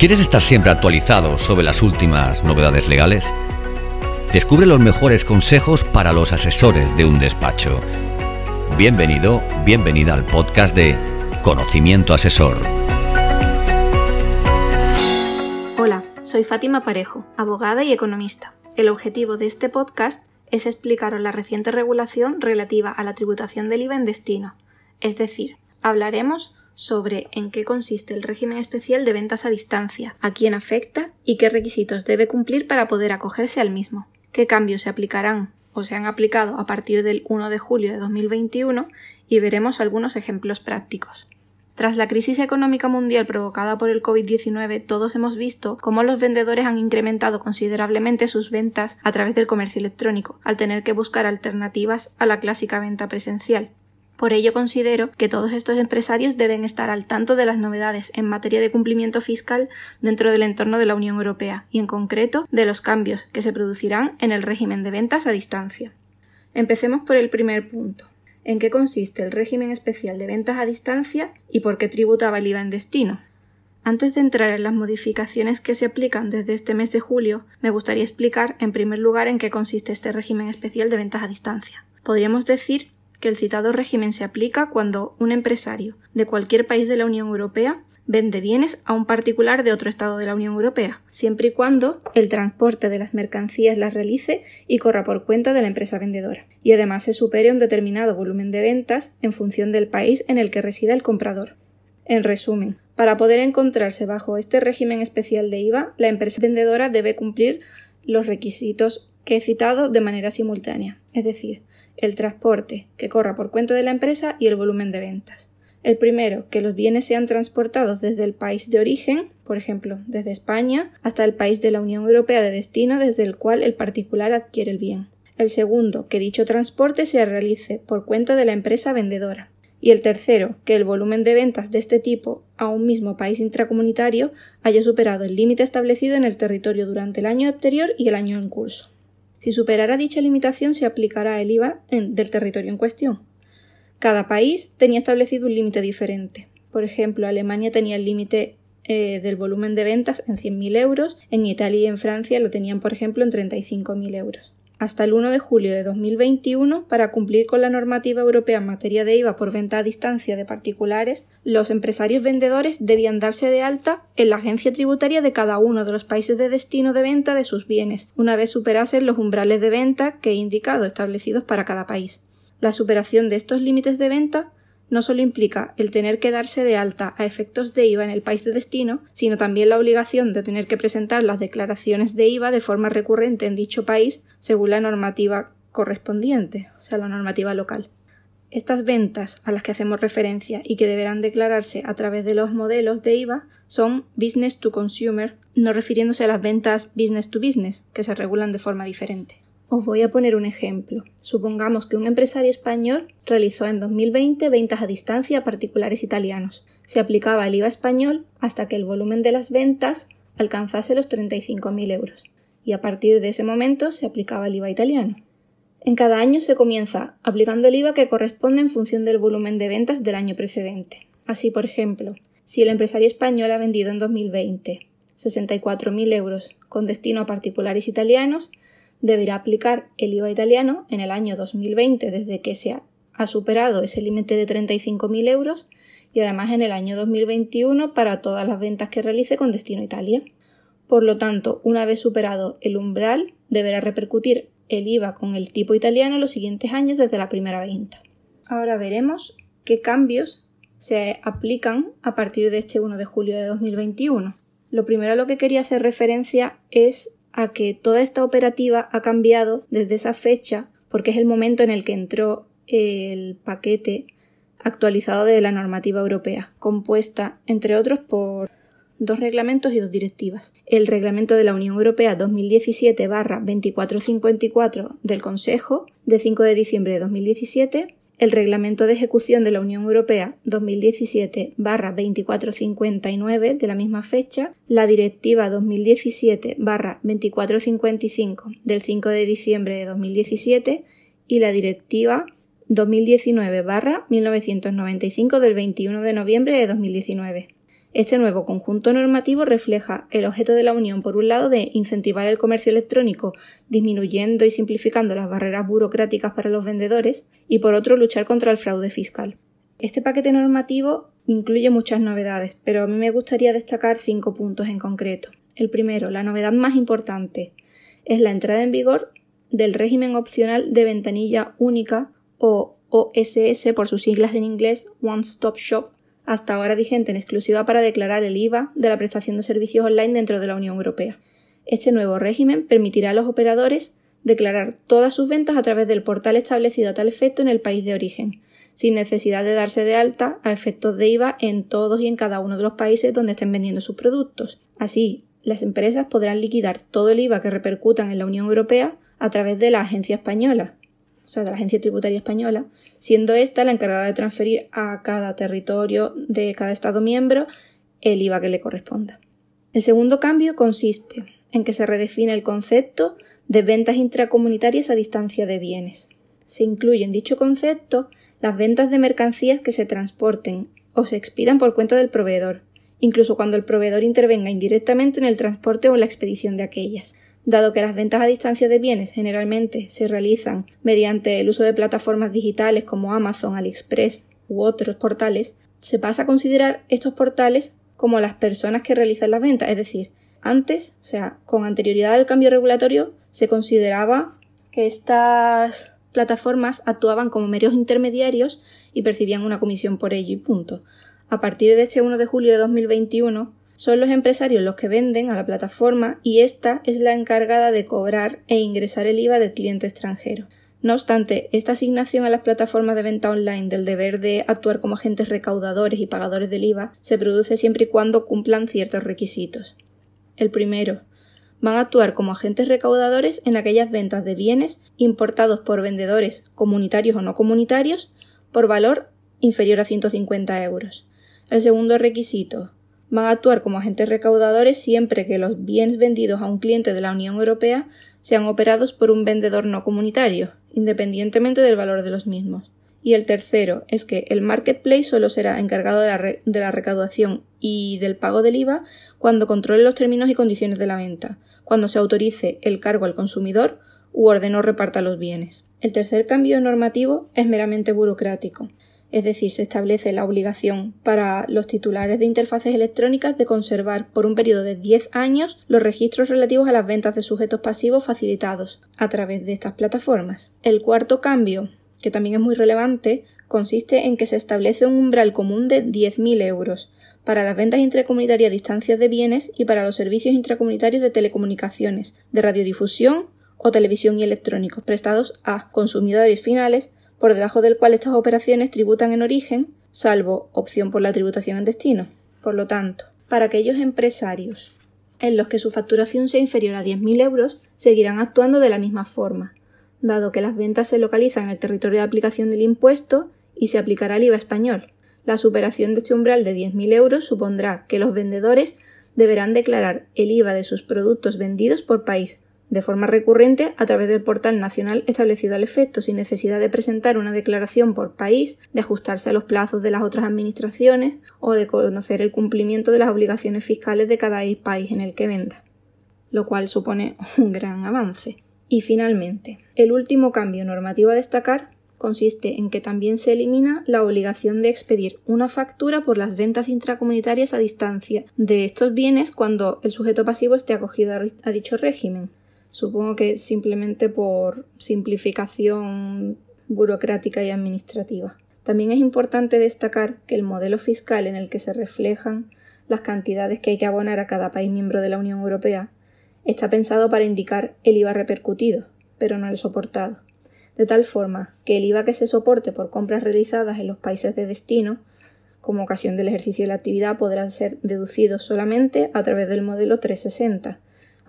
¿Quieres estar siempre actualizado sobre las últimas novedades legales? Descubre los mejores consejos para los asesores de un despacho. Bienvenido, bienvenida al podcast de Conocimiento Asesor. Hola, soy Fátima Parejo, abogada y economista. El objetivo de este podcast es explicaros la reciente regulación relativa a la tributación del IVA en destino. Es decir, hablaremos sobre en qué consiste el régimen especial de ventas a distancia, a quién afecta y qué requisitos debe cumplir para poder acogerse al mismo, qué cambios se aplicarán o se han aplicado a partir del 1 de julio de 2021 y veremos algunos ejemplos prácticos. Tras la crisis económica mundial provocada por el COVID-19, todos hemos visto cómo los vendedores han incrementado considerablemente sus ventas a través del comercio electrónico, al tener que buscar alternativas a la clásica venta presencial. Por ello considero que todos estos empresarios deben estar al tanto de las novedades en materia de cumplimiento fiscal dentro del entorno de la Unión Europea y en concreto de los cambios que se producirán en el régimen de ventas a distancia. Empecemos por el primer punto. ¿En qué consiste el régimen especial de ventas a distancia y por qué tributaba el IVA en destino? Antes de entrar en las modificaciones que se aplican desde este mes de julio, me gustaría explicar en primer lugar en qué consiste este régimen especial de ventas a distancia. Podríamos decir que el citado régimen se aplica cuando un empresario de cualquier país de la Unión Europea vende bienes a un particular de otro Estado de la Unión Europea, siempre y cuando el transporte de las mercancías las realice y corra por cuenta de la empresa vendedora, y además se supere un determinado volumen de ventas en función del país en el que resida el comprador. En resumen, para poder encontrarse bajo este régimen especial de IVA, la empresa vendedora debe cumplir los requisitos que he citado de manera simultánea, es decir, el transporte, que corra por cuenta de la empresa, y el volumen de ventas. El primero, que los bienes sean transportados desde el país de origen, por ejemplo, desde España, hasta el país de la Unión Europea de destino desde el cual el particular adquiere el bien. El segundo, que dicho transporte se realice por cuenta de la empresa vendedora. Y el tercero, que el volumen de ventas de este tipo a un mismo país intracomunitario haya superado el límite establecido en el territorio durante el año anterior y el año en curso. Si superara dicha limitación, se aplicará el IVA del territorio en cuestión. Cada país tenía establecido un límite diferente. Por ejemplo, Alemania tenía el límite eh, del volumen de ventas en 100.000 euros, en Italia y en Francia lo tenían, por ejemplo, en 35.000 euros hasta el 1 de julio de 2021 para cumplir con la normativa europea en materia de IVA por venta a distancia de particulares, los empresarios vendedores debían darse de alta en la agencia tributaria de cada uno de los países de destino de venta de sus bienes, una vez superasen los umbrales de venta que he indicado establecidos para cada país. La superación de estos límites de venta no solo implica el tener que darse de alta a efectos de IVA en el país de destino, sino también la obligación de tener que presentar las declaraciones de IVA de forma recurrente en dicho país según la normativa correspondiente, o sea, la normativa local. Estas ventas a las que hacemos referencia y que deberán declararse a través de los modelos de IVA son business to consumer, no refiriéndose a las ventas business to business, que se regulan de forma diferente. Os voy a poner un ejemplo. Supongamos que un empresario español realizó en 2020 ventas a distancia a particulares italianos. Se aplicaba el IVA español hasta que el volumen de las ventas alcanzase los 35.000 euros y a partir de ese momento se aplicaba el IVA italiano. En cada año se comienza aplicando el IVA que corresponde en función del volumen de ventas del año precedente. Así, por ejemplo, si el empresario español ha vendido en 2020 64.000 euros con destino a particulares italianos, deberá aplicar el IVA italiano en el año 2020 desde que se ha superado ese límite de 35.000 euros y además en el año 2021 para todas las ventas que realice con destino a Italia. Por lo tanto, una vez superado el umbral, deberá repercutir el IVA con el tipo italiano los siguientes años desde la primera venta. Ahora veremos qué cambios se aplican a partir de este 1 de julio de 2021. Lo primero a lo que quería hacer referencia es a que toda esta operativa ha cambiado desde esa fecha porque es el momento en el que entró el paquete actualizado de la normativa europea, compuesta, entre otros, por dos reglamentos y dos directivas. El Reglamento de la Unión Europea 2017-2454 del Consejo, de 5 de diciembre de 2017, el Reglamento de Ejecución de la Unión Europea 2017-2459 de la misma fecha, la Directiva 2017-2455 del 5 de diciembre de 2017 y la Directiva 2019-1995 del 21 de noviembre de 2019. Este nuevo conjunto normativo refleja el objeto de la Unión, por un lado, de incentivar el comercio electrónico, disminuyendo y simplificando las barreras burocráticas para los vendedores, y por otro, luchar contra el fraude fiscal. Este paquete normativo incluye muchas novedades, pero a mí me gustaría destacar cinco puntos en concreto. El primero, la novedad más importante, es la entrada en vigor del régimen opcional de ventanilla única o OSS por sus siglas en inglés One Stop Shop hasta ahora vigente en exclusiva para declarar el IVA de la prestación de servicios online dentro de la Unión Europea. Este nuevo régimen permitirá a los operadores declarar todas sus ventas a través del portal establecido a tal efecto en el país de origen, sin necesidad de darse de alta a efectos de IVA en todos y en cada uno de los países donde estén vendiendo sus productos. Así, las empresas podrán liquidar todo el IVA que repercutan en la Unión Europea a través de la agencia española, o sea, de la Agencia Tributaria Española, siendo ésta la encargada de transferir a cada territorio de cada Estado miembro el IVA que le corresponda. El segundo cambio consiste en que se redefine el concepto de ventas intracomunitarias a distancia de bienes. Se incluye en dicho concepto las ventas de mercancías que se transporten o se expidan por cuenta del proveedor, incluso cuando el proveedor intervenga indirectamente en el transporte o en la expedición de aquellas, Dado que las ventas a distancia de bienes generalmente se realizan mediante el uso de plataformas digitales como Amazon, AliExpress u otros portales, se pasa a considerar estos portales como las personas que realizan las ventas, es decir, antes, o sea, con anterioridad al cambio regulatorio, se consideraba que estas plataformas actuaban como medios intermediarios y percibían una comisión por ello y punto. A partir de este 1 de julio de 2021, son los empresarios los que venden a la plataforma y esta es la encargada de cobrar e ingresar el IVA del cliente extranjero. No obstante, esta asignación a las plataformas de venta online del deber de actuar como agentes recaudadores y pagadores del IVA se produce siempre y cuando cumplan ciertos requisitos. El primero, van a actuar como agentes recaudadores en aquellas ventas de bienes importados por vendedores comunitarios o no comunitarios por valor inferior a 150 euros. El segundo requisito, van a actuar como agentes recaudadores siempre que los bienes vendidos a un cliente de la Unión Europea sean operados por un vendedor no comunitario, independientemente del valor de los mismos. Y el tercero es que el marketplace solo será encargado de la, recaudación y del pago del IVA cuando controle los términos y condiciones de la venta, cuando se autorice el cargo al consumidor u ordene o reparta los bienes. El tercer cambio normativo es meramente burocrático es decir, se establece la obligación para los titulares de interfaces electrónicas de conservar por un periodo de 10 años los registros relativos a las ventas de sujetos pasivos facilitados a través de estas plataformas. El cuarto cambio, que también es muy relevante, consiste en que se establece un umbral común de 10.000 euros para las ventas intracomunitarias a distancias de bienes y para los servicios intracomunitarios de telecomunicaciones, de radiodifusión o televisión y electrónicos prestados a consumidores finales por debajo del cual estas operaciones tributan en origen, salvo opción por la tributación en destino. Por lo tanto, para aquellos empresarios en los que su facturación sea inferior a 10.000 euros, seguirán actuando de la misma forma, dado que las ventas se localizan en el territorio de aplicación del impuesto y se aplicará el IVA español. La superación de este umbral de 10.000 euros supondrá que los vendedores deberán declarar el IVA de sus productos vendidos por país, de forma recurrente a través del portal nacional establecido al efecto, sin necesidad de presentar una declaración por país, de ajustarse a los plazos de las otras administraciones o de conocer el cumplimiento de las obligaciones fiscales de cada país en el que venda, lo cual supone un gran avance. Y finalmente, el último cambio normativo a destacar consiste en que también se elimina la obligación de expedir una factura por las ventas intracomunitarias a distancia de estos bienes cuando el sujeto pasivo esté acogido a dicho régimen, Supongo que simplemente por simplificación burocrática y administrativa. También es importante destacar que el modelo fiscal en el que se reflejan las cantidades que hay que abonar a cada país miembro de la Unión Europea está pensado para indicar el IVA repercutido, pero no el soportado, de tal forma que el IVA que se soporte por compras realizadas en los países de destino, como ocasión del ejercicio de la actividad, podrá ser deducido solamente a través del modelo 360,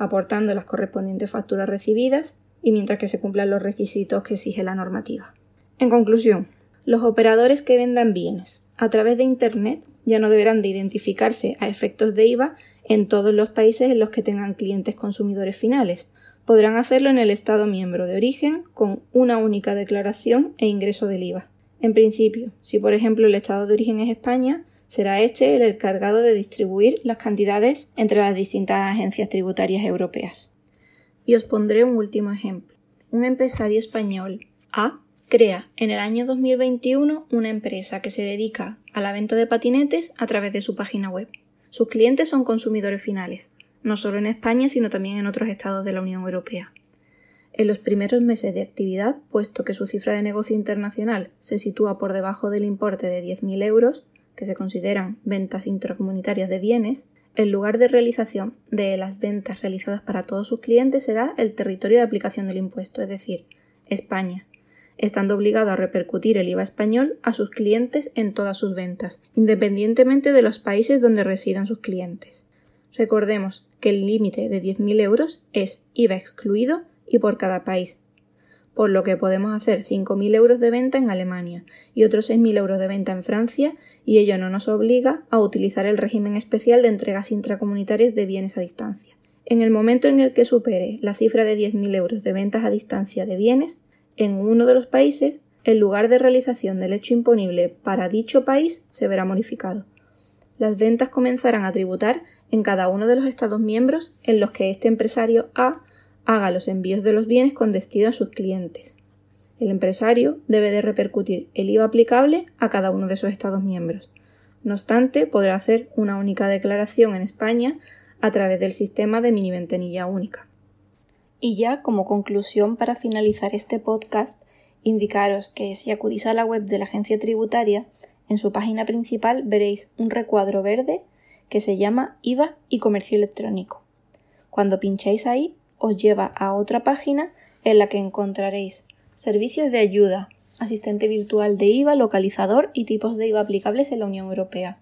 aportando las correspondientes facturas recibidas y mientras que se cumplan los requisitos que exige la normativa. En conclusión, los operadores que vendan bienes a través de Internet ya no deberán de identificarse a efectos de IVA en todos los países en los que tengan clientes consumidores finales. Podrán hacerlo en el Estado miembro de origen con una única declaración e ingreso del IVA. En principio, si por ejemplo el Estado de origen es España, Será este el encargado de distribuir las cantidades entre las distintas agencias tributarias europeas. Y os pondré un último ejemplo. Un empresario español, A, crea en el año 2021 una empresa que se dedica a la venta de patinetes a través de su página web. Sus clientes son consumidores finales, no solo en España, sino también en otros estados de la Unión Europea. En los primeros meses de actividad, puesto que su cifra de negocio internacional se sitúa por debajo del importe de 10.000 euros, que se consideran ventas intracomunitarias de bienes, el lugar de realización de las ventas realizadas para todos sus clientes será el territorio de aplicación del impuesto, es decir, España, estando obligado a repercutir el IVA español a sus clientes en todas sus ventas, independientemente de los países donde residan sus clientes. Recordemos que el límite de 10.000 euros es IVA excluido y por cada país, por lo que podemos hacer 5.000 euros de venta en Alemania y otros 6.000 euros de venta en Francia y ello no nos obliga a utilizar el régimen especial de entregas intracomunitarias de bienes a distancia. En el momento en el que supere la cifra de 10.000 euros de ventas a distancia de bienes, en uno de los países, el lugar de realización del hecho imponible para dicho país se verá modificado. Las ventas comenzarán a tributar en cada uno de los Estados miembros en los que este empresario A haga los envíos de los bienes con destino a sus clientes. El empresario debe de repercutir el IVA aplicable a cada uno de sus Estados miembros. No obstante, podrá hacer una única declaración en España a través del sistema de mini ventanilla única. Y ya como conclusión para finalizar este podcast, indicaros que si acudís a la web de la agencia tributaria, en su página principal veréis un recuadro verde que se llama IVA y comercio electrónico. Cuando pincháis ahí os lleva a otra página en la que encontraréis servicios de ayuda, asistente virtual de IVA, localizador y tipos de IVA aplicables en la Unión Europea.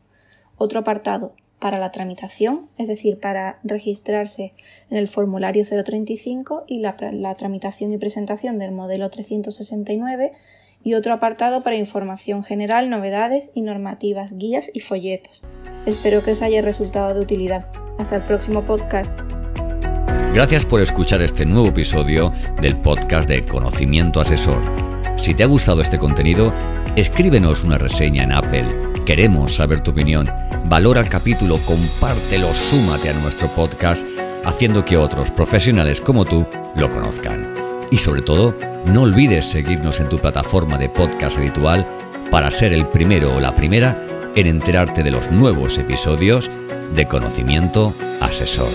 Otro apartado para la tramitación, es decir, para registrarse en el formulario 035 y la, tramitación y presentación del modelo 369 y otro apartado para información general, novedades y normativas, guías y folletos. Espero que os haya resultado de utilidad. Hasta el próximo podcast. Gracias por escuchar este nuevo episodio del podcast de Conocimiento Asesor. Si te ha gustado este contenido, escríbenos una reseña en Apple. Queremos saber tu opinión. Valora el capítulo, compártelo, súmate a nuestro podcast, haciendo que otros profesionales como tú lo conozcan. Y sobre todo, no olvides seguirnos en tu plataforma de podcast habitual para ser el primero o la primera en enterarte de los nuevos episodios de Conocimiento Asesor.